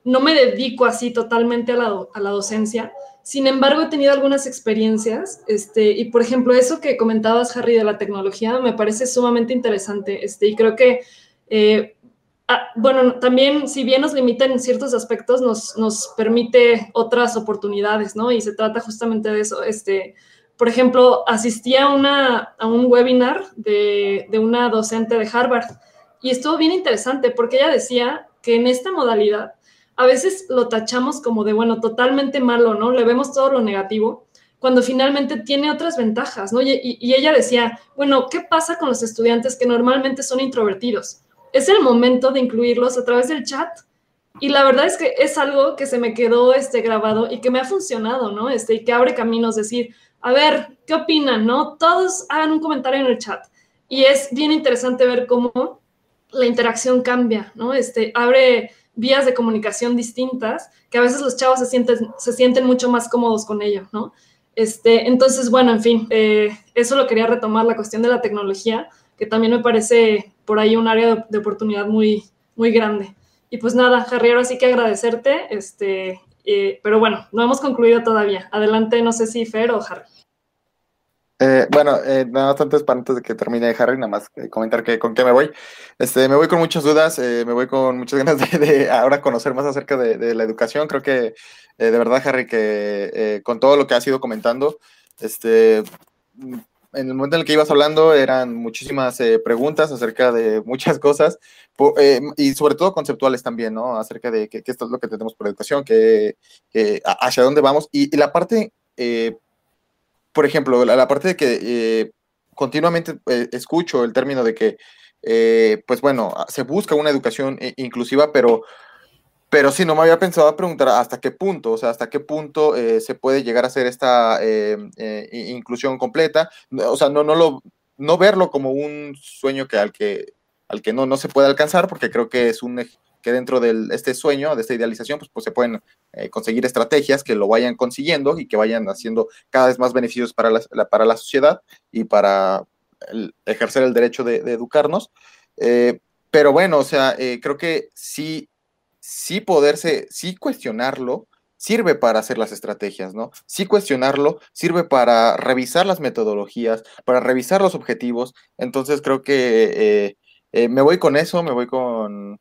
C: no me dedico así totalmente a la, a la docencia, sin embargo, he tenido algunas experiencias, este, y por ejemplo, eso que comentabas, Harry, de la tecnología, me parece sumamente interesante, este, y creo que, eh, ah, bueno, también, si bien nos limita en ciertos aspectos, nos, nos, permite otras oportunidades, ¿no? Y se trata justamente de eso, este, por ejemplo, asistí a, una, a un webinar de, de una docente de Harvard, y estuvo bien interesante, porque ella decía que en esta modalidad, a veces lo tachamos como de, bueno, totalmente malo, ¿no? Le vemos todo lo negativo, cuando finalmente tiene otras ventajas, ¿no? Y, ella decía, bueno, ¿qué pasa con los estudiantes que normalmente son introvertidos? Es el momento de incluirlos a través del chat. Y la verdad es que es algo que se me quedó este, grabado y que me ha funcionado, ¿no? Este, y que abre caminos, decir, a ver, ¿qué opinan, no? Todos hagan un comentario en el chat. Y es bien interesante ver cómo la interacción cambia, ¿no? Este, abre vías de comunicación distintas, que a veces los chavos se sienten, se sienten mucho más cómodos con ello, ¿no? Este, entonces, bueno, en fin, eh, eso lo quería retomar, la cuestión de la tecnología, que también me parece por ahí un área de, oportunidad muy, muy grande. Y pues nada, Harry, ahora sí que agradecerte, este, eh, pero bueno, no hemos concluido todavía. Adelante, no sé si Fer o Harry.
D: Eh, bueno, eh, nada más antes, antes de que termine Harry, nada más comentar que con qué me voy. Este, me voy con muchas dudas, eh, me voy con muchas ganas de, ahora conocer más acerca de, la educación. Creo que de verdad, Harry, que con todo lo que has ido comentando, este, en el momento en el que ibas hablando eran muchísimas preguntas acerca de muchas cosas y sobre todo conceptuales también, ¿no? Acerca de qué es lo que tenemos por educación, que, hacia dónde vamos y, y la parte por ejemplo, la, parte de que eh, continuamente eh, escucho el término de que, eh, pues bueno, se busca una educación inclusiva, pero, pero sí, no me había pensado preguntar hasta qué punto, o sea, hasta qué punto se puede llegar a hacer esta inclusión completa, o sea, no, no, lo, no verlo como un sueño que al que, al que no, no se puede alcanzar, porque creo que es un que dentro de este sueño, de esta idealización, pues, pues se pueden eh, conseguir estrategias que lo vayan consiguiendo y que vayan haciendo cada vez más beneficios para la, para la sociedad y para ejercer el derecho de, educarnos. Eh, pero bueno, o sea, eh, creo que sí, sí poderse, sí cuestionarlo, sirve para hacer las estrategias, ¿no? Sí cuestionarlo sirve para revisar las metodologías, para revisar los objetivos. Entonces creo que me voy con eso, me voy con,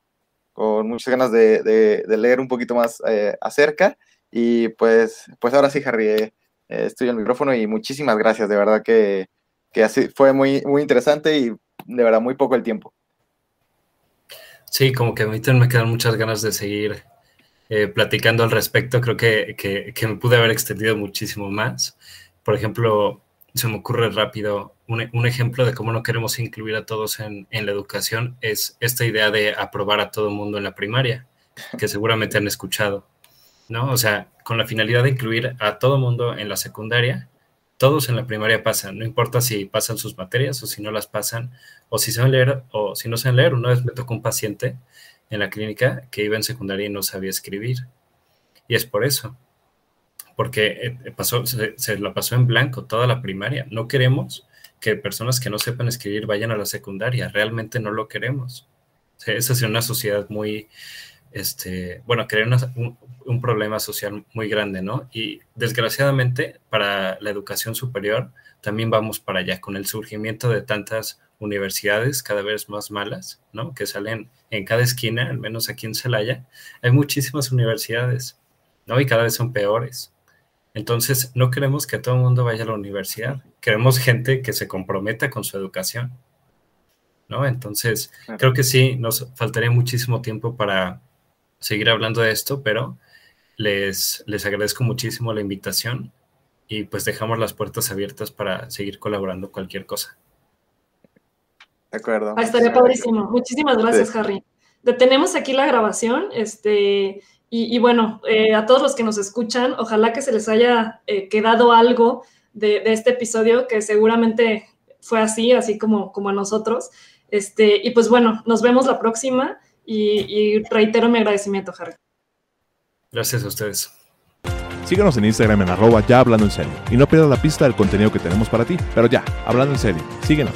D: con muchas ganas de, leer un poquito más eh, acerca. Y pues, pues ahora sí, Harry, eh, eh, estoy en el micrófono y muchísimas gracias, de verdad que, así fue muy, muy interesante y de verdad muy poco el tiempo.
E: Sí, como que a mí también me quedan muchas ganas de seguir platicando al respecto. Creo que, que, me pude haber extendido muchísimo más. Por ejemplo, se me ocurre rápido un, ejemplo de cómo no queremos incluir a todos en, la educación es esta idea de aprobar a todo mundo en la primaria, que seguramente han escuchado, ¿no? O sea, con la finalidad de incluir a todo mundo en la secundaria, todos en la primaria pasan, no importa si pasan sus materias o si no las pasan, o si saben leer o si no saben leer. Una vez me tocó un paciente en la clínica que iba en secundaria y no sabía escribir. Y es por eso, porque eh, pasó, se, se la pasó en blanco toda la primaria. No queremos que personas que no sepan escribir vayan a la secundaria. Realmente no lo queremos. esa es una sociedad muy, este, bueno, crear un, un, problema social muy grande, ¿no? Y desgraciadamente para la educación superior también vamos para allá, con el surgimiento de tantas universidades cada vez más malas, ¿no? Que salen en cada esquina, al menos aquí en Celaya, hay muchísimas universidades, ¿no? Y cada vez son peores. Entonces, no queremos que todo el mundo vaya a la universidad, queremos gente que se comprometa con su educación, ¿no? Entonces, creo que sí, nos faltaría muchísimo tiempo para seguir hablando de esto, pero les, les agradezco muchísimo la invitación y pues dejamos las puertas abiertas para seguir colaborando cualquier cosa.
D: De acuerdo.
C: Ah, estaría padrísimo. Muchísimas gracias, Harry. Detenemos aquí la grabación. Este, y, bueno, eh, a todos los que nos escuchan, ojalá que se les haya eh, quedado algo de, este episodio, que seguramente fue así, así como, como a nosotros. Este, y pues bueno, nos vemos la próxima y, reitero mi agradecimiento, Harry.
E: Gracias a ustedes.
B: Síguenos en Instagram en arroba ya hablando en serio y no pierdas la pista del contenido que tenemos para ti. Pero ya, hablando en serio, síguenos.